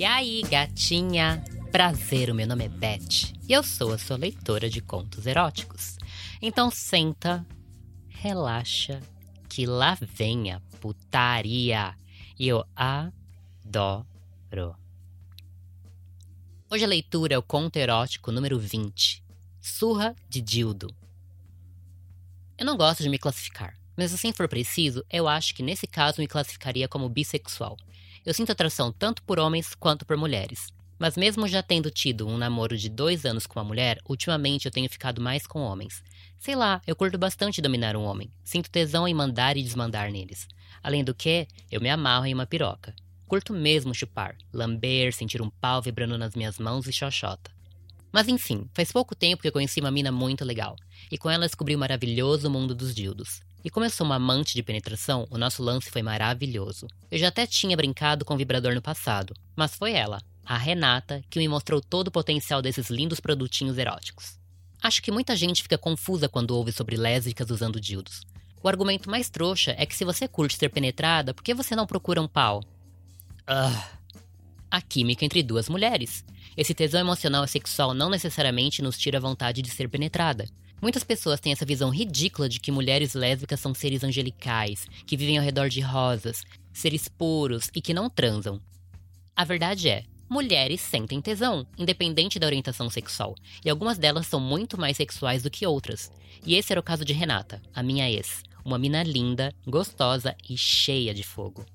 E aí, gatinha? Prazer, o meu nome é Beth e eu sou a sua leitora de contos eróticos. Então senta, relaxa, que lá vem a putaria. E eu adoro. Hoje a leitura é o conto erótico número 20, Surra de Dildo. Eu não gosto de me classificar, mas assim for preciso, eu acho que nesse caso me classificaria como bissexual. Eu sinto atração tanto por homens quanto por mulheres. Mas mesmo já tendo tido um namoro de dois anos com uma mulher, ultimamente eu tenho ficado mais com homens. Sei lá, eu curto bastante dominar um homem. Sinto tesão em mandar e desmandar neles. Além do que, eu me amarro em uma piroca. Curto mesmo chupar, lamber, sentir um pau vibrando nas minhas mãos e xoxota. Mas enfim, faz pouco tempo que eu conheci uma mina muito legal, e com ela descobri o maravilhoso mundo dos dildos. E como eu sou uma amante de penetração, o nosso lance foi maravilhoso. Eu já até tinha brincado com o vibrador no passado, mas foi ela, a Renata, que me mostrou todo o potencial desses lindos produtinhos eróticos. Acho que muita gente fica confusa quando ouve sobre lésbicas usando dildos. O argumento mais trouxa é que se você curte ser penetrada, por que você não procura um pau? Ah, a química entre duas mulheres. Esse tesão emocional e sexual não necessariamente nos tira a vontade de ser penetrada. Muitas pessoas têm essa visão ridícula de que mulheres lésbicas são seres angelicais, que vivem ao redor de rosas, seres puros e que não transam. A verdade é, mulheres sentem tesão, independente da orientação sexual, e algumas delas são muito mais sexuais do que outras. E esse era o caso de Renata, a minha ex, uma mina linda, gostosa e cheia de fogo.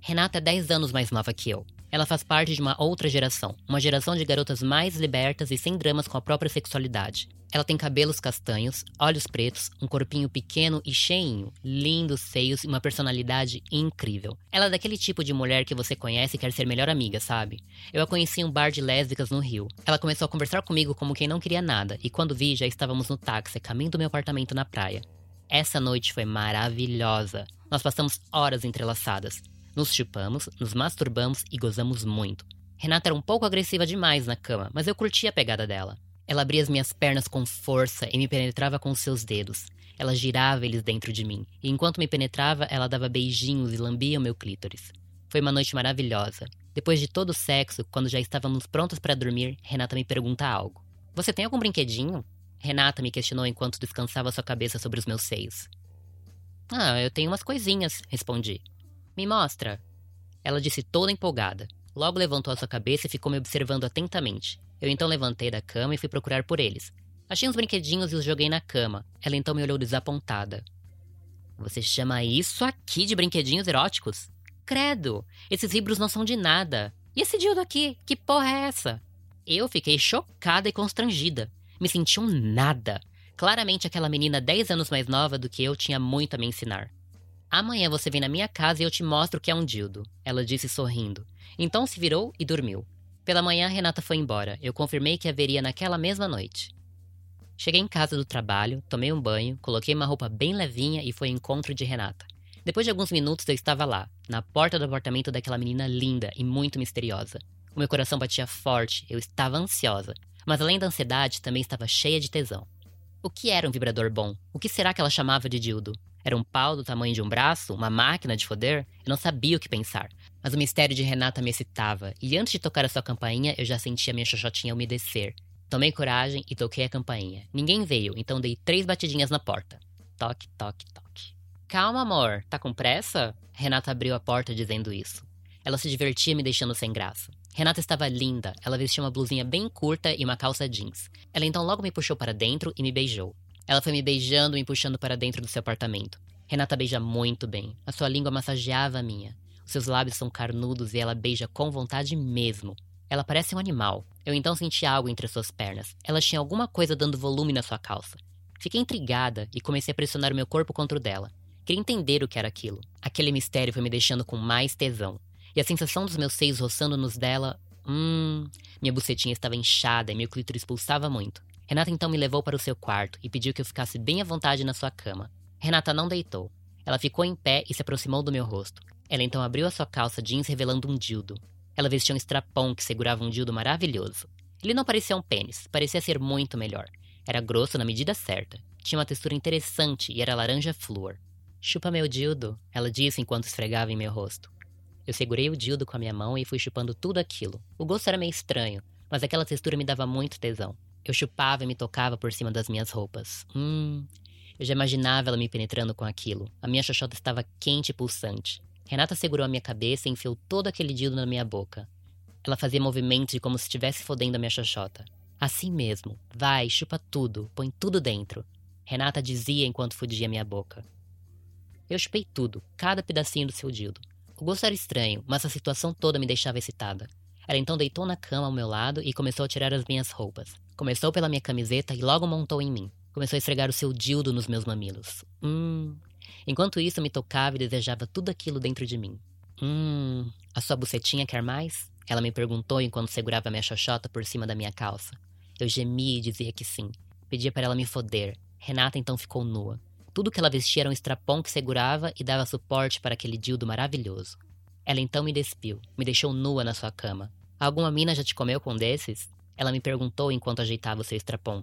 Renata é 10 anos mais nova que eu, ela faz parte de uma outra geração, uma geração de garotas mais libertas e sem dramas com a própria sexualidade. Ela tem cabelos castanhos, olhos pretos, um corpinho pequeno e cheinho, lindos seios e uma personalidade incrível. Ela é daquele tipo de mulher que você conhece e quer ser melhor amiga, sabe? Eu a conheci em um bar de lésbicas no Rio. Ela começou a conversar comigo como quem não queria nada, e quando vi, já estávamos no táxi, caminho do meu apartamento na praia. Essa noite foi maravilhosa. Nós passamos horas entrelaçadas. Nos chupamos, nos masturbamos e gozamos muito. Renata era um pouco agressiva demais na cama, mas eu curtia a pegada dela. Ela abria as minhas pernas com força e me penetrava com seus dedos. Ela girava eles dentro de mim, e enquanto me penetrava, ela dava beijinhos e lambia o meu clítoris. Foi uma noite maravilhosa. Depois de todo o sexo, quando já estávamos prontos para dormir, Renata me pergunta algo. Você tem algum brinquedinho? Renata me questionou enquanto descansava sua cabeça sobre os meus seios. Ah, eu tenho umas coisinhas, respondi. Me mostra. Ela disse toda empolgada. Logo levantou a sua cabeça e ficou me observando atentamente. Eu então levantei da cama e fui procurar por eles. Achei uns brinquedinhos e os joguei na cama. Ela então me olhou desapontada. Você chama isso aqui de brinquedinhos eróticos? Credo! Esses livros não são de nada. E esse dildo aqui? Que porra é essa? Eu fiquei chocada e constrangida. Me senti um nada. Claramente aquela menina 10 anos mais nova do que eu tinha muito a me ensinar. Amanhã você vem na minha casa e eu te mostro que é um dildo, ela disse sorrindo. Então se virou e dormiu. Pela manhã, Renata foi embora. Eu confirmei que haveria naquela mesma noite. Cheguei em casa do trabalho, tomei um banho, coloquei uma roupa bem levinha e foi ao encontro de Renata. Depois de alguns minutos eu estava lá, na porta do apartamento daquela menina linda e muito misteriosa. O meu coração batia forte, eu estava ansiosa, mas além da ansiedade também estava cheia de tesão. O que era um vibrador bom? O que será que ela chamava de dildo? Era um pau do tamanho de um braço? Uma máquina de foder? Eu não sabia o que pensar. Mas o mistério de Renata me excitava, e antes de tocar a sua campainha, eu já sentia minha xoxotinha umedecer. Tomei coragem e toquei a campainha. Ninguém veio, então dei três batidinhas na porta. Toque, toque, toque. Calma, amor. Tá com pressa? Renata abriu a porta dizendo isso. Ela se divertia me deixando sem graça. Renata estava linda. Ela vestia uma blusinha bem curta e uma calça jeans. Ela então logo me puxou para dentro e me beijou. Ela foi me beijando e me puxando para dentro do seu apartamento. Renata beija muito bem. A sua língua massageava a minha. Os seus lábios são carnudos e ela beija com vontade mesmo. Ela parece um animal. Eu então senti algo entre suas pernas. Ela tinha alguma coisa dando volume na sua calça. Fiquei intrigada e comecei a pressionar o meu corpo contra o dela. Queria entender o que era aquilo. Aquele mistério foi me deixando com mais tesão. E a sensação dos meus seios roçando nos dela. Hum. Minha bucetinha estava inchada e meu clítoris pulsava muito. Renata então me levou para o seu quarto e pediu que eu ficasse bem à vontade na sua cama. Renata não deitou. Ela ficou em pé e se aproximou do meu rosto. Ela então abriu a sua calça jeans revelando um dildo. Ela vestia um strapão que segurava um dildo maravilhoso. Ele não parecia um pênis, parecia ser muito melhor. Era grosso na medida certa. Tinha uma textura interessante e era laranja flúor. Chupa meu dildo, ela disse enquanto esfregava em meu rosto. Eu segurei o dildo com a minha mão e fui chupando tudo aquilo. O gosto era meio estranho, mas aquela textura me dava muito tesão. Eu chupava e me tocava por cima das minhas roupas. Hum. Eu já imaginava ela me penetrando com aquilo. A minha xoxota estava quente e pulsante. Renata segurou a minha cabeça e enfiou todo aquele dildo na minha boca. Ela fazia movimentos de como se estivesse fodendo a minha xoxota. Assim mesmo. Vai, chupa tudo, põe tudo dentro. Renata dizia enquanto fudia minha boca. Eu chupei tudo, cada pedacinho do seu dildo. O gosto era estranho, mas a situação toda me deixava excitada. Ela então deitou na cama ao meu lado e começou a tirar as minhas roupas. Começou pela minha camiseta e logo montou em mim. Começou a esfregar o seu dildo nos meus mamilos. Hum. Enquanto isso, me tocava e desejava tudo aquilo dentro de mim. Hum. A sua bucetinha quer mais? Ela me perguntou enquanto segurava minha xoxota por cima da minha calça. Eu gemia e dizia que sim. Pedia para ela me foder. Renata então ficou nua. Tudo que ela vestia era um estrapão que segurava e dava suporte para aquele dildo maravilhoso. Ela então me despiu, me deixou nua na sua cama. Alguma mina já te comeu com um desses? Ela me perguntou enquanto ajeitava o seu estrapão.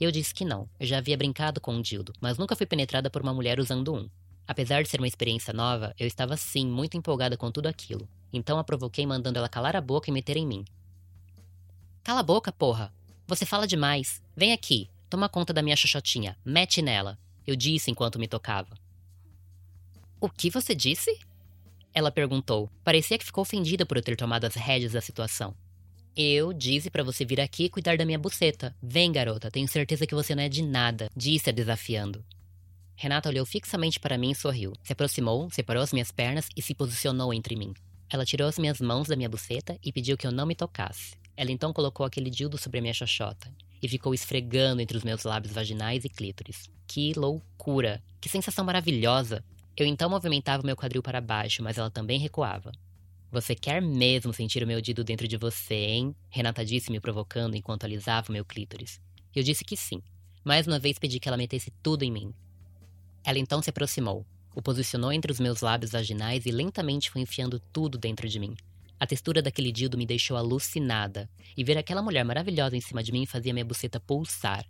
Eu disse que não, eu já havia brincado com um dildo, mas nunca fui penetrada por uma mulher usando um. Apesar de ser uma experiência nova, eu estava sim muito empolgada com tudo aquilo. Então a provoquei mandando ela calar a boca e meter em mim. Cala a boca, porra! Você fala demais. Vem aqui, toma conta da minha xoxotinha, mete nela eu disse enquanto me tocava. O que você disse? Ela perguntou. Parecia que ficou ofendida por eu ter tomado as rédeas da situação. Eu disse para você vir aqui cuidar da minha buceta. Vem, garota, tenho certeza que você não é de nada, disse a desafiando. Renata olhou fixamente para mim e sorriu. Se aproximou, separou as minhas pernas e se posicionou entre mim. Ela tirou as minhas mãos da minha buceta e pediu que eu não me tocasse. Ela então colocou aquele dildo sobre a minha xoxota e ficou esfregando entre os meus lábios vaginais e clítoris. Que loucura! Que sensação maravilhosa! Eu então movimentava meu quadril para baixo, mas ela também recuava. Você quer mesmo sentir o meu dedo dentro de você, hein? Renata disse, me provocando enquanto alisava o meu clítoris. Eu disse que sim. Mais uma vez pedi que ela metesse tudo em mim. Ela então se aproximou, o posicionou entre os meus lábios vaginais e lentamente foi enfiando tudo dentro de mim. A textura daquele dildo me deixou alucinada, e ver aquela mulher maravilhosa em cima de mim fazia minha buceta pulsar.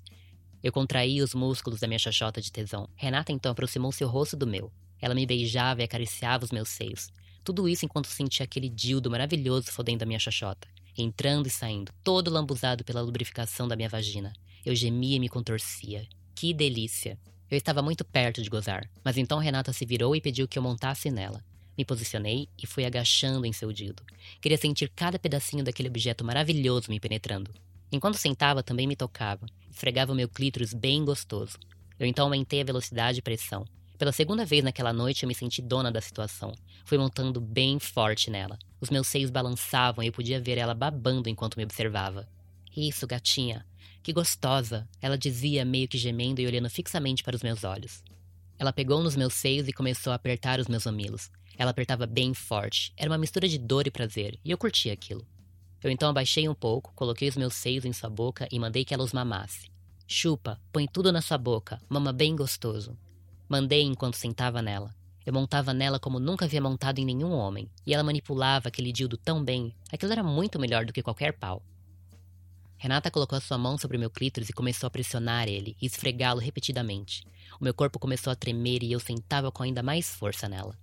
Eu contraí os músculos da minha xoxota de tesão. Renata então aproximou seu rosto do meu. Ela me beijava e acariciava os meus seios. Tudo isso enquanto sentia aquele dildo maravilhoso fodendo a minha xoxota, entrando e saindo, todo lambuzado pela lubrificação da minha vagina. Eu gemia e me contorcia. Que delícia! Eu estava muito perto de gozar, mas então Renata se virou e pediu que eu montasse nela. Me posicionei e fui agachando em seu dildo. Queria sentir cada pedacinho daquele objeto maravilhoso me penetrando. Enquanto sentava, também me tocava, esfregava o meu clítoris bem gostoso. Eu então aumentei a velocidade e pressão. Pela segunda vez naquela noite, eu me senti dona da situação. Fui montando bem forte nela. Os meus seios balançavam e eu podia ver ela babando enquanto me observava. Isso, gatinha. Que gostosa, ela dizia, meio que gemendo e olhando fixamente para os meus olhos. Ela pegou nos meus seios e começou a apertar os meus mamilos. Ela apertava bem forte. Era uma mistura de dor e prazer, e eu curtia aquilo. Eu então abaixei um pouco, coloquei os meus seios em sua boca e mandei que ela os mamasse. Chupa, põe tudo na sua boca, mama bem gostoso. Mandei enquanto sentava nela. Eu montava nela como nunca havia montado em nenhum homem, e ela manipulava aquele dildo tão bem, aquilo era muito melhor do que qualquer pau. Renata colocou a sua mão sobre meu clítoris e começou a pressionar ele e esfregá-lo repetidamente. O meu corpo começou a tremer e eu sentava com ainda mais força nela.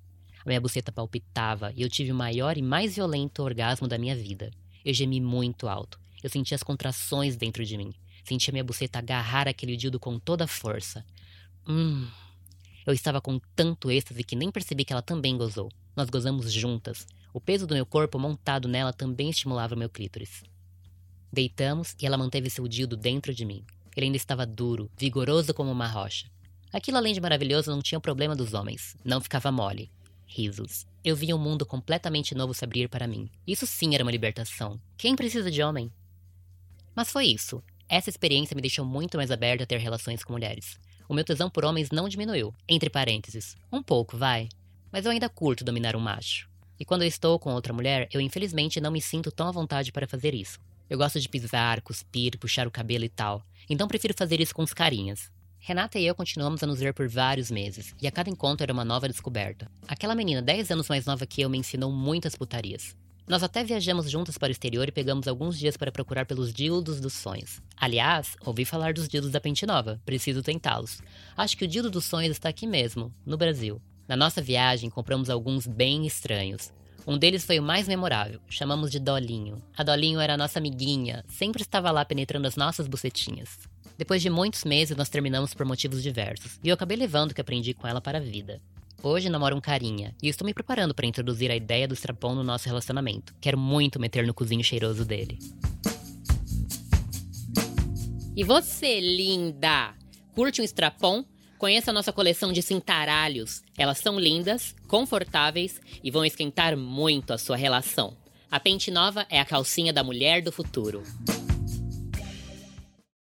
A minha buceta palpitava e eu tive o maior e mais violento orgasmo da minha vida. Eu gemi muito alto. Eu senti as contrações dentro de mim. Senti a minha buceta agarrar aquele dildo com toda a força. Hum. Eu estava com tanto êxtase que nem percebi que ela também gozou. Nós gozamos juntas. O peso do meu corpo montado nela também estimulava o meu clítoris. Deitamos e ela manteve seu dildo dentro de mim. Ele ainda estava duro, vigoroso como uma rocha. Aquilo, além de maravilhoso, não tinha o problema dos homens. Não ficava mole. Risos. Eu via um mundo completamente novo se abrir para mim. Isso sim era uma libertação. Quem precisa de homem? Mas foi isso. Essa experiência me deixou muito mais aberta a ter relações com mulheres. O meu tesão por homens não diminuiu. Entre parênteses. Um pouco, vai. Mas eu ainda curto dominar um macho. E quando eu estou com outra mulher, eu infelizmente não me sinto tão à vontade para fazer isso. Eu gosto de pisar, cuspir, puxar o cabelo e tal. Então prefiro fazer isso com os carinhas. Renata e eu continuamos a nos ver por vários meses, e a cada encontro era uma nova descoberta. Aquela menina 10 anos mais nova que eu me ensinou muitas putarias. Nós até viajamos juntas para o exterior e pegamos alguns dias para procurar pelos dildos dos sonhos. Aliás, ouvi falar dos dildos da Pente Nova, preciso tentá-los. Acho que o dildo dos sonhos está aqui mesmo, no Brasil. Na nossa viagem, compramos alguns bem estranhos. Um deles foi o mais memorável, chamamos de Dolinho. A Dolinho era a nossa amiguinha, sempre estava lá penetrando as nossas bucetinhas. Depois de muitos meses, nós terminamos por motivos diversos, e eu acabei levando o que aprendi com ela para a vida. Hoje namoro um carinha, e estou me preparando para introduzir a ideia do strapon no nosso relacionamento. Quero muito meter no cozinho cheiroso dele. E você, linda? Curte um strapon? Conheça a nossa coleção de cintaralhos. Elas são lindas, confortáveis e vão esquentar muito a sua relação. A Pente Nova é a calcinha da mulher do futuro.